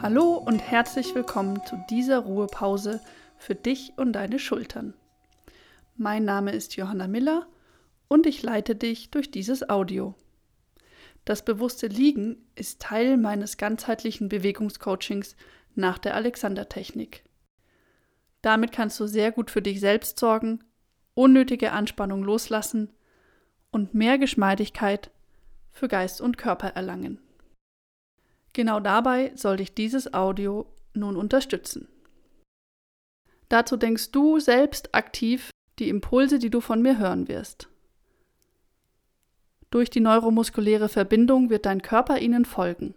Hallo und herzlich willkommen zu dieser Ruhepause für dich und deine Schultern. Mein Name ist Johanna Miller und ich leite dich durch dieses Audio. Das bewusste Liegen ist Teil meines ganzheitlichen Bewegungscoachings nach der Alexander-Technik. Damit kannst du sehr gut für dich selbst sorgen, unnötige Anspannung loslassen und mehr Geschmeidigkeit für Geist und Körper erlangen. Genau dabei soll dich dieses Audio nun unterstützen. Dazu denkst du selbst aktiv die Impulse, die du von mir hören wirst. Durch die neuromuskuläre Verbindung wird dein Körper ihnen folgen.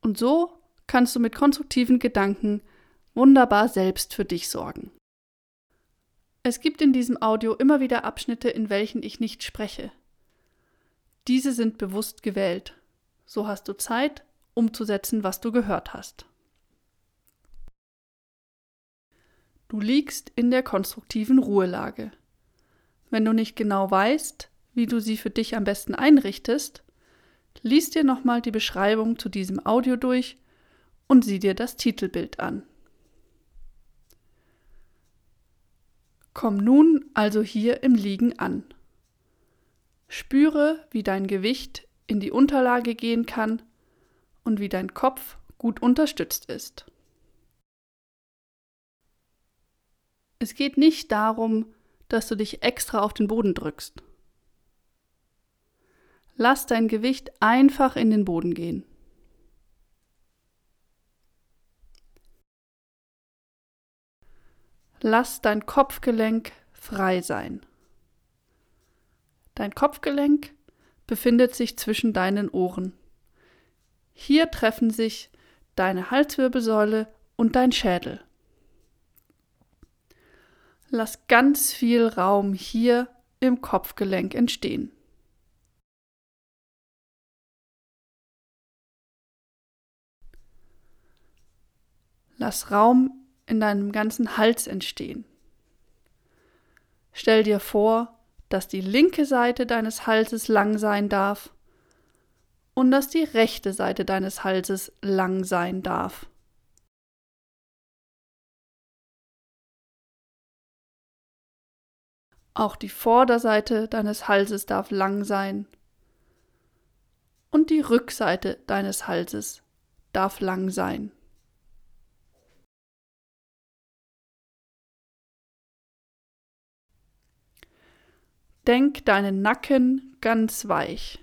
Und so kannst du mit konstruktiven Gedanken wunderbar selbst für dich sorgen. Es gibt in diesem Audio immer wieder Abschnitte, in welchen ich nicht spreche. Diese sind bewusst gewählt so hast du Zeit, umzusetzen, was du gehört hast. Du liegst in der konstruktiven Ruhelage. Wenn du nicht genau weißt, wie du sie für dich am besten einrichtest, lies dir nochmal die Beschreibung zu diesem Audio durch und sieh dir das Titelbild an. Komm nun also hier im Liegen an. Spüre, wie dein Gewicht in die Unterlage gehen kann und wie dein Kopf gut unterstützt ist. Es geht nicht darum, dass du dich extra auf den Boden drückst. Lass dein Gewicht einfach in den Boden gehen. Lass dein Kopfgelenk frei sein. Dein Kopfgelenk befindet sich zwischen deinen Ohren. Hier treffen sich deine Halswirbelsäule und dein Schädel. Lass ganz viel Raum hier im Kopfgelenk entstehen. Lass Raum in deinem ganzen Hals entstehen. Stell dir vor, dass die linke Seite deines Halses lang sein darf und dass die rechte Seite deines Halses lang sein darf. Auch die Vorderseite deines Halses darf lang sein und die Rückseite deines Halses darf lang sein. Denk deinen Nacken ganz weich.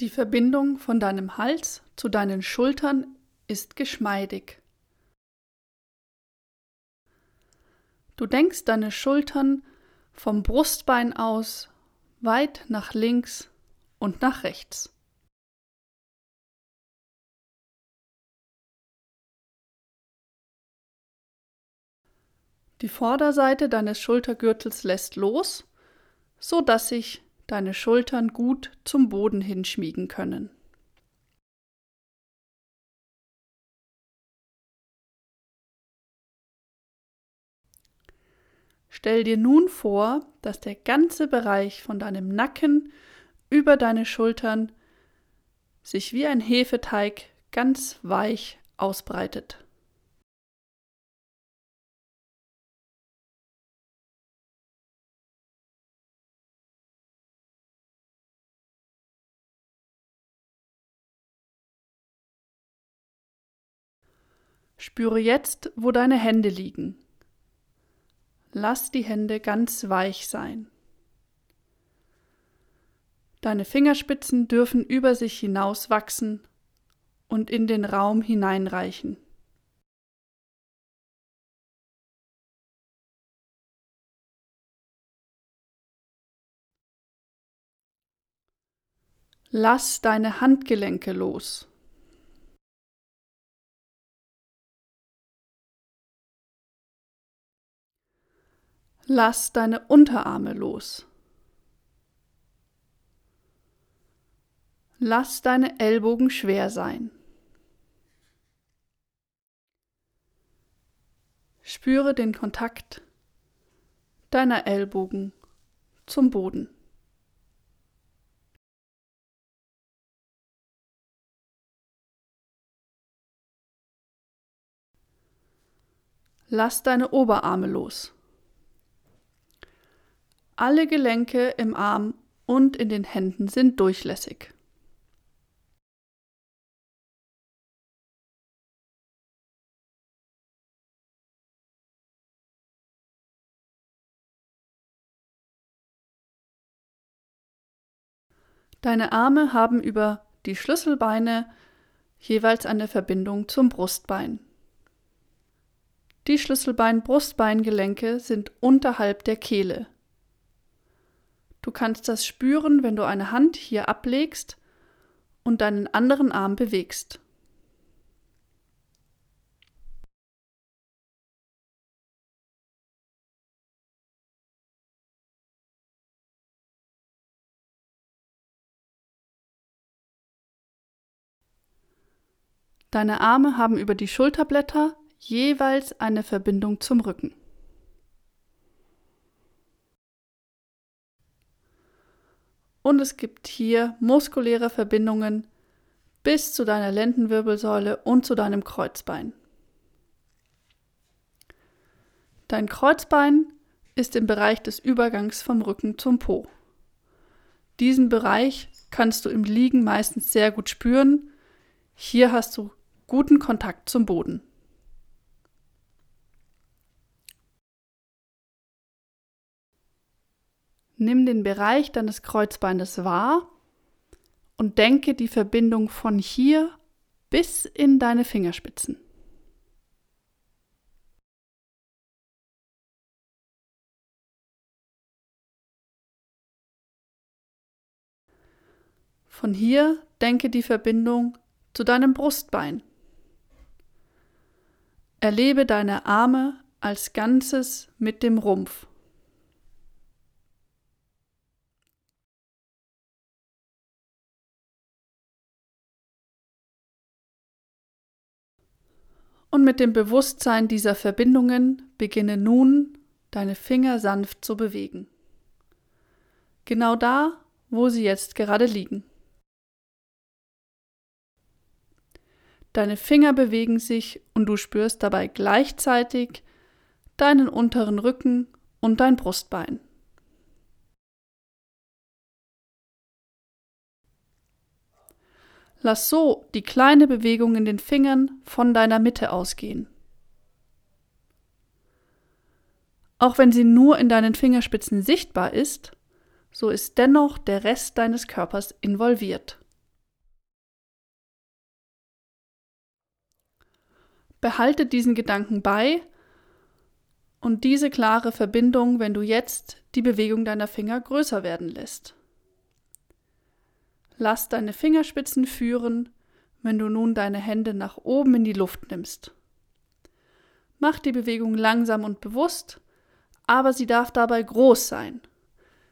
Die Verbindung von deinem Hals zu deinen Schultern ist geschmeidig. Du denkst deine Schultern vom Brustbein aus weit nach links und nach rechts. Die Vorderseite deines Schultergürtels lässt los, so dass sich deine Schultern gut zum Boden hinschmiegen können. Stell dir nun vor, dass der ganze Bereich von deinem Nacken über deine Schultern sich wie ein Hefeteig ganz weich ausbreitet. Spüre jetzt, wo deine Hände liegen. Lass die Hände ganz weich sein. Deine Fingerspitzen dürfen über sich hinaus wachsen und in den Raum hineinreichen. Lass deine Handgelenke los. Lass deine Unterarme los. Lass deine Ellbogen schwer sein. Spüre den Kontakt deiner Ellbogen zum Boden. Lass deine Oberarme los. Alle Gelenke im Arm und in den Händen sind durchlässig. Deine Arme haben über die Schlüsselbeine jeweils eine Verbindung zum Brustbein. Die Schlüsselbein-Brustbeingelenke sind unterhalb der Kehle. Du kannst das spüren, wenn du eine Hand hier ablegst und deinen anderen Arm bewegst. Deine Arme haben über die Schulterblätter jeweils eine Verbindung zum Rücken. Und es gibt hier muskuläre Verbindungen bis zu deiner Lendenwirbelsäule und zu deinem Kreuzbein. Dein Kreuzbein ist im Bereich des Übergangs vom Rücken zum Po. Diesen Bereich kannst du im Liegen meistens sehr gut spüren. Hier hast du guten Kontakt zum Boden. Nimm den Bereich deines Kreuzbeines wahr und denke die Verbindung von hier bis in deine Fingerspitzen. Von hier denke die Verbindung zu deinem Brustbein. Erlebe deine Arme als Ganzes mit dem Rumpf. Und mit dem Bewusstsein dieser Verbindungen beginne nun, deine Finger sanft zu bewegen. Genau da, wo sie jetzt gerade liegen. Deine Finger bewegen sich und du spürst dabei gleichzeitig deinen unteren Rücken und dein Brustbein. Lass so die kleine Bewegung in den Fingern von deiner Mitte ausgehen. Auch wenn sie nur in deinen Fingerspitzen sichtbar ist, so ist dennoch der Rest deines Körpers involviert. Behalte diesen Gedanken bei und diese klare Verbindung, wenn du jetzt die Bewegung deiner Finger größer werden lässt. Lass deine Fingerspitzen führen, wenn du nun deine Hände nach oben in die Luft nimmst. Mach die Bewegung langsam und bewusst, aber sie darf dabei groß sein.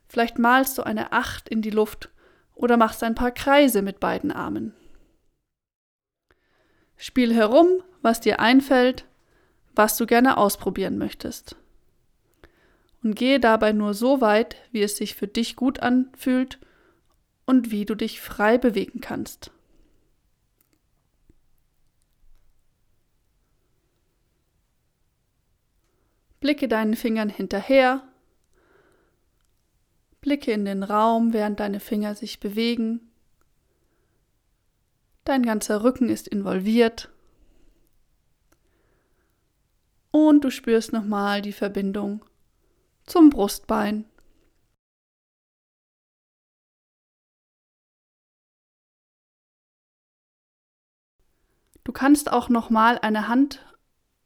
Vielleicht malst du eine Acht in die Luft oder machst ein paar Kreise mit beiden Armen. Spiel herum, was dir einfällt, was du gerne ausprobieren möchtest. Und gehe dabei nur so weit, wie es sich für dich gut anfühlt und wie du dich frei bewegen kannst. Blicke deinen Fingern hinterher, blicke in den Raum, während deine Finger sich bewegen. Dein ganzer Rücken ist involviert. Und du spürst nochmal die Verbindung zum Brustbein. Du kannst auch nochmal eine Hand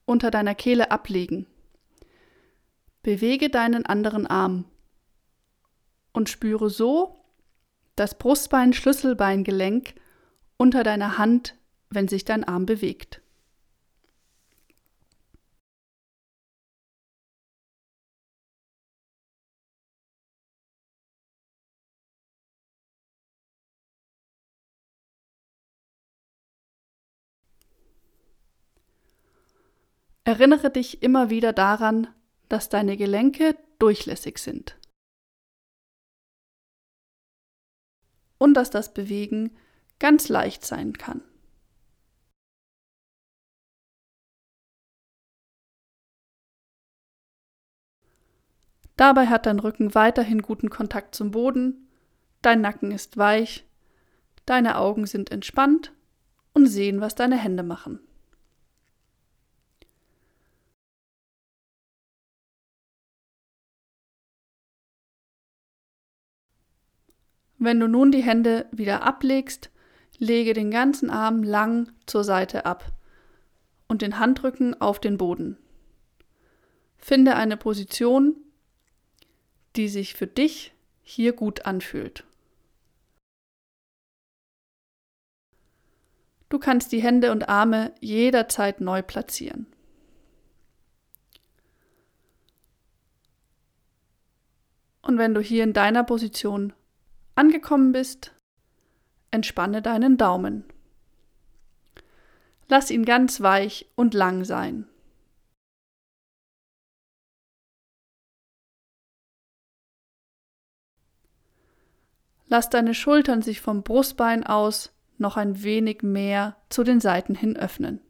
unter deiner Kehle ablegen. Bewege deinen anderen Arm und spüre so das Brustbein-Schlüsselbeingelenk unter deiner Hand, wenn sich dein Arm bewegt. Erinnere dich immer wieder daran, dass deine Gelenke durchlässig sind. Und dass das Bewegen ganz leicht sein kann. Dabei hat dein Rücken weiterhin guten Kontakt zum Boden, dein Nacken ist weich, deine Augen sind entspannt und sehen, was deine Hände machen. Wenn du nun die Hände wieder ablegst, lege den ganzen Arm lang zur Seite ab und den Handrücken auf den Boden. Finde eine Position, die sich für dich hier gut anfühlt. Du kannst die Hände und Arme jederzeit neu platzieren. Und wenn du hier in deiner Position angekommen bist, entspanne deinen Daumen. Lass ihn ganz weich und lang sein. Lass deine Schultern sich vom Brustbein aus noch ein wenig mehr zu den Seiten hin öffnen.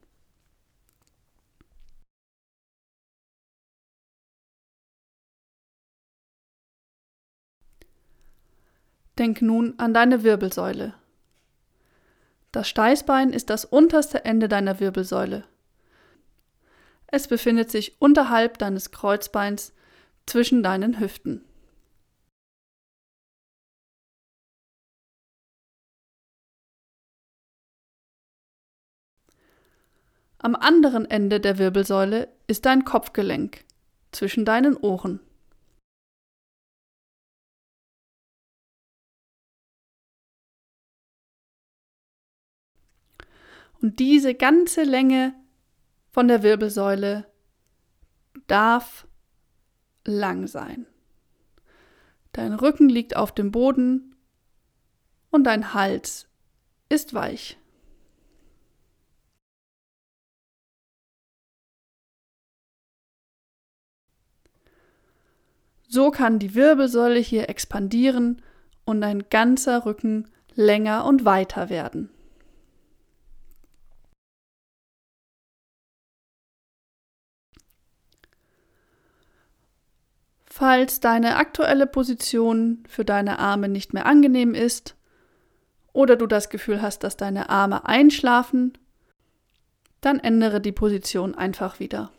Denk nun an deine Wirbelsäule. Das Steißbein ist das unterste Ende deiner Wirbelsäule. Es befindet sich unterhalb deines Kreuzbeins zwischen deinen Hüften. Am anderen Ende der Wirbelsäule ist dein Kopfgelenk zwischen deinen Ohren. Und diese ganze Länge von der Wirbelsäule darf lang sein. Dein Rücken liegt auf dem Boden und dein Hals ist weich. So kann die Wirbelsäule hier expandieren und dein ganzer Rücken länger und weiter werden. Falls deine aktuelle Position für deine Arme nicht mehr angenehm ist oder du das Gefühl hast, dass deine Arme einschlafen, dann ändere die Position einfach wieder.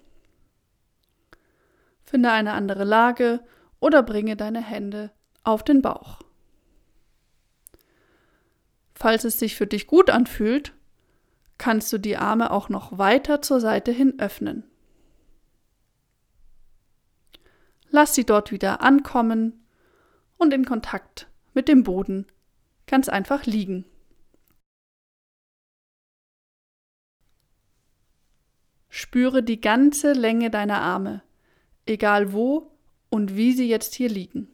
Finde eine andere Lage oder bringe deine Hände auf den Bauch. Falls es sich für dich gut anfühlt, kannst du die Arme auch noch weiter zur Seite hin öffnen. Lass sie dort wieder ankommen und in Kontakt mit dem Boden ganz einfach liegen. Spüre die ganze Länge deiner Arme, egal wo und wie sie jetzt hier liegen.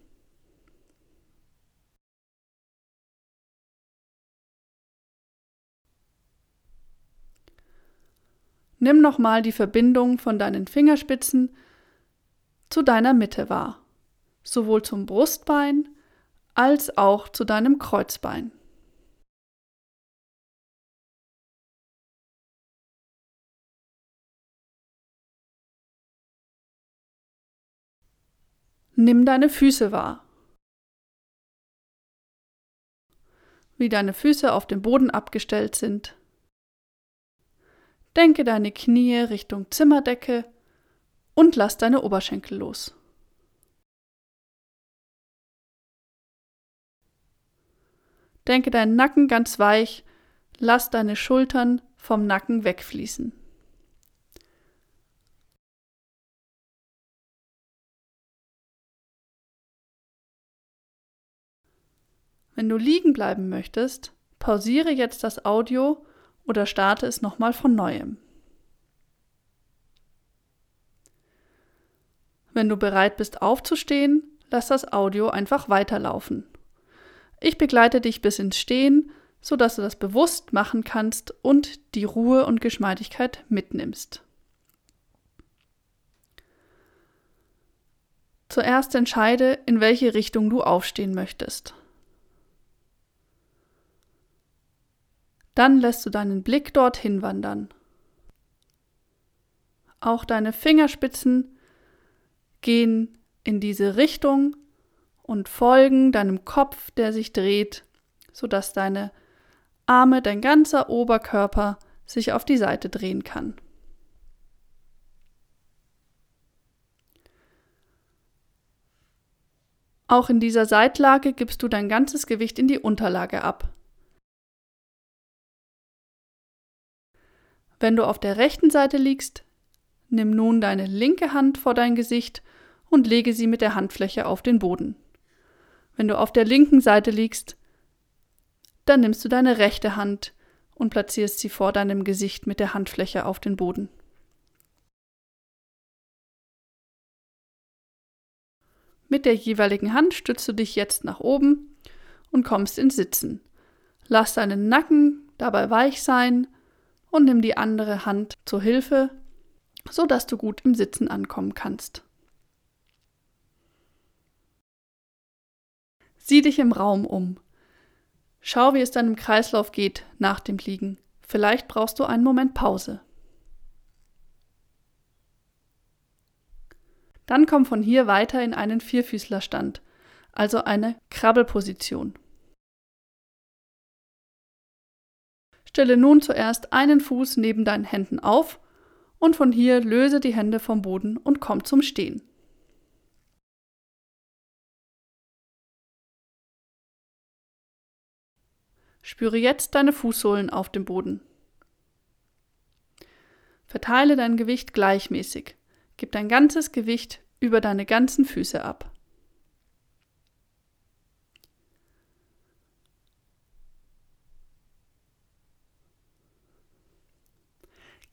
Nimm nochmal die Verbindung von deinen Fingerspitzen zu deiner Mitte wahr, sowohl zum Brustbein als auch zu deinem Kreuzbein. Nimm deine Füße wahr. Wie deine Füße auf dem Boden abgestellt sind. Denke deine Knie Richtung Zimmerdecke und lass deine Oberschenkel los. Denke deinen Nacken ganz weich, lass deine Schultern vom Nacken wegfließen. Wenn du liegen bleiben möchtest, pausiere jetzt das Audio oder starte es nochmal von neuem. Wenn du bereit bist aufzustehen, lass das Audio einfach weiterlaufen. Ich begleite dich bis ins Stehen, sodass du das bewusst machen kannst und die Ruhe und Geschmeidigkeit mitnimmst. Zuerst entscheide, in welche Richtung du aufstehen möchtest. Dann lässt du deinen Blick dorthin wandern. Auch deine Fingerspitzen gehen in diese Richtung und folgen deinem Kopf, der sich dreht, sodass deine Arme, dein ganzer Oberkörper sich auf die Seite drehen kann. Auch in dieser Seitlage gibst du dein ganzes Gewicht in die Unterlage ab. Wenn du auf der rechten Seite liegst, nimm nun deine linke Hand vor dein Gesicht und lege sie mit der Handfläche auf den Boden. Wenn du auf der linken Seite liegst, dann nimmst du deine rechte Hand und platzierst sie vor deinem Gesicht mit der Handfläche auf den Boden. Mit der jeweiligen Hand stützt du dich jetzt nach oben und kommst ins Sitzen. Lass deinen Nacken dabei weich sein und nimm die andere Hand zur Hilfe, sodass du gut im Sitzen ankommen kannst. Sieh dich im Raum um. Schau, wie es deinem Kreislauf geht nach dem Liegen. Vielleicht brauchst du einen Moment Pause. Dann komm von hier weiter in einen Vierfüßlerstand, also eine Krabbelposition. Stelle nun zuerst einen Fuß neben deinen Händen auf und von hier löse die Hände vom Boden und komm zum Stehen. Spüre jetzt deine Fußsohlen auf dem Boden. Verteile dein Gewicht gleichmäßig. Gib dein ganzes Gewicht über deine ganzen Füße ab.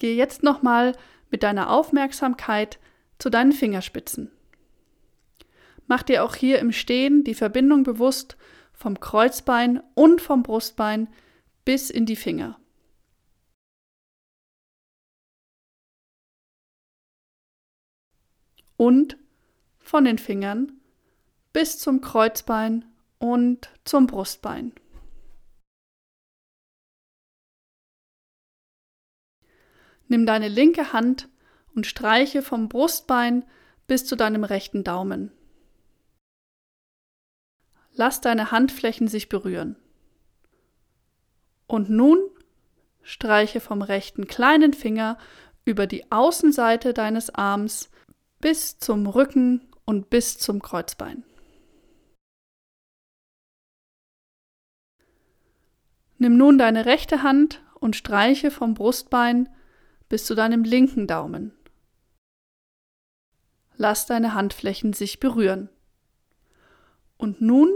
Gehe jetzt nochmal mit deiner Aufmerksamkeit zu deinen Fingerspitzen. Mach dir auch hier im Stehen die Verbindung bewusst vom Kreuzbein und vom Brustbein bis in die Finger. Und von den Fingern bis zum Kreuzbein und zum Brustbein. Nimm deine linke Hand und streiche vom Brustbein bis zu deinem rechten Daumen. Lass deine Handflächen sich berühren. Und nun streiche vom rechten kleinen Finger über die Außenseite deines Arms bis zum Rücken und bis zum Kreuzbein. Nimm nun deine rechte Hand und streiche vom Brustbein bis zu deinem linken Daumen. Lass deine Handflächen sich berühren. Und nun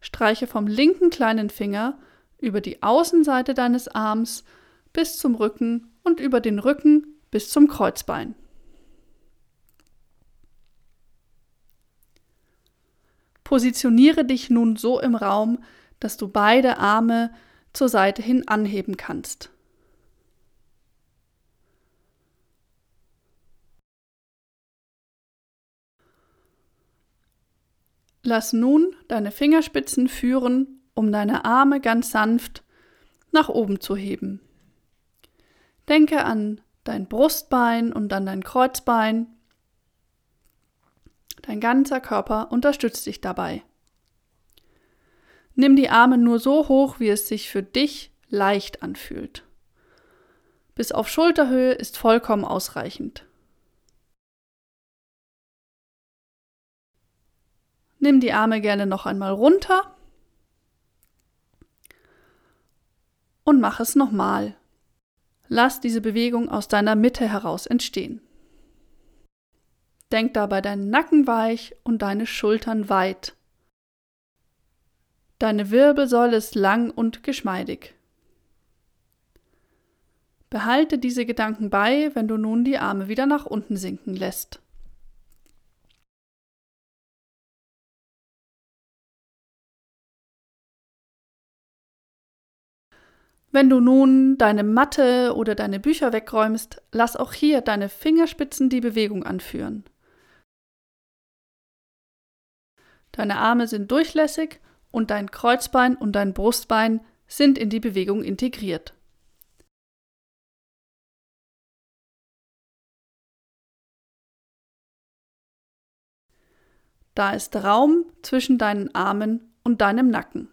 streiche vom linken kleinen Finger über die Außenseite deines Arms bis zum Rücken und über den Rücken bis zum Kreuzbein. Positioniere dich nun so im Raum, dass du beide Arme zur Seite hin anheben kannst. Lass nun deine Fingerspitzen führen, um deine Arme ganz sanft nach oben zu heben. Denke an dein Brustbein und an dein Kreuzbein. Dein ganzer Körper unterstützt dich dabei. Nimm die Arme nur so hoch, wie es sich für dich leicht anfühlt. Bis auf Schulterhöhe ist vollkommen ausreichend. Nimm die Arme gerne noch einmal runter und mach es nochmal. Lass diese Bewegung aus deiner Mitte heraus entstehen. Denk dabei deinen Nacken weich und deine Schultern weit. Deine Wirbelsäule ist lang und geschmeidig. Behalte diese Gedanken bei, wenn du nun die Arme wieder nach unten sinken lässt. Wenn du nun deine Matte oder deine Bücher wegräumst, lass auch hier deine Fingerspitzen die Bewegung anführen. Deine Arme sind durchlässig und dein Kreuzbein und dein Brustbein sind in die Bewegung integriert. Da ist Raum zwischen deinen Armen und deinem Nacken.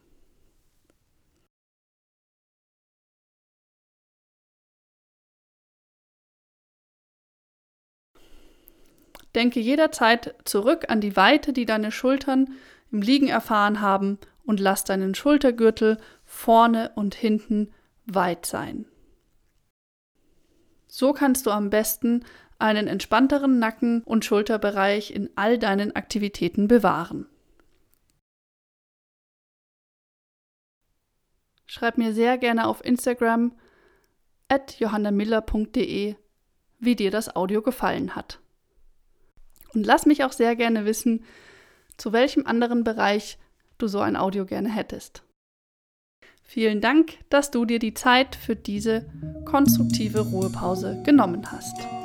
Denke jederzeit zurück an die Weite, die deine Schultern im Liegen erfahren haben und lass deinen Schultergürtel vorne und hinten weit sein. So kannst du am besten einen entspannteren Nacken- und Schulterbereich in all deinen Aktivitäten bewahren. Schreib mir sehr gerne auf Instagram at johannamiller.de, wie dir das Audio gefallen hat. Und lass mich auch sehr gerne wissen, zu welchem anderen Bereich du so ein Audio gerne hättest. Vielen Dank, dass du dir die Zeit für diese konstruktive Ruhepause genommen hast.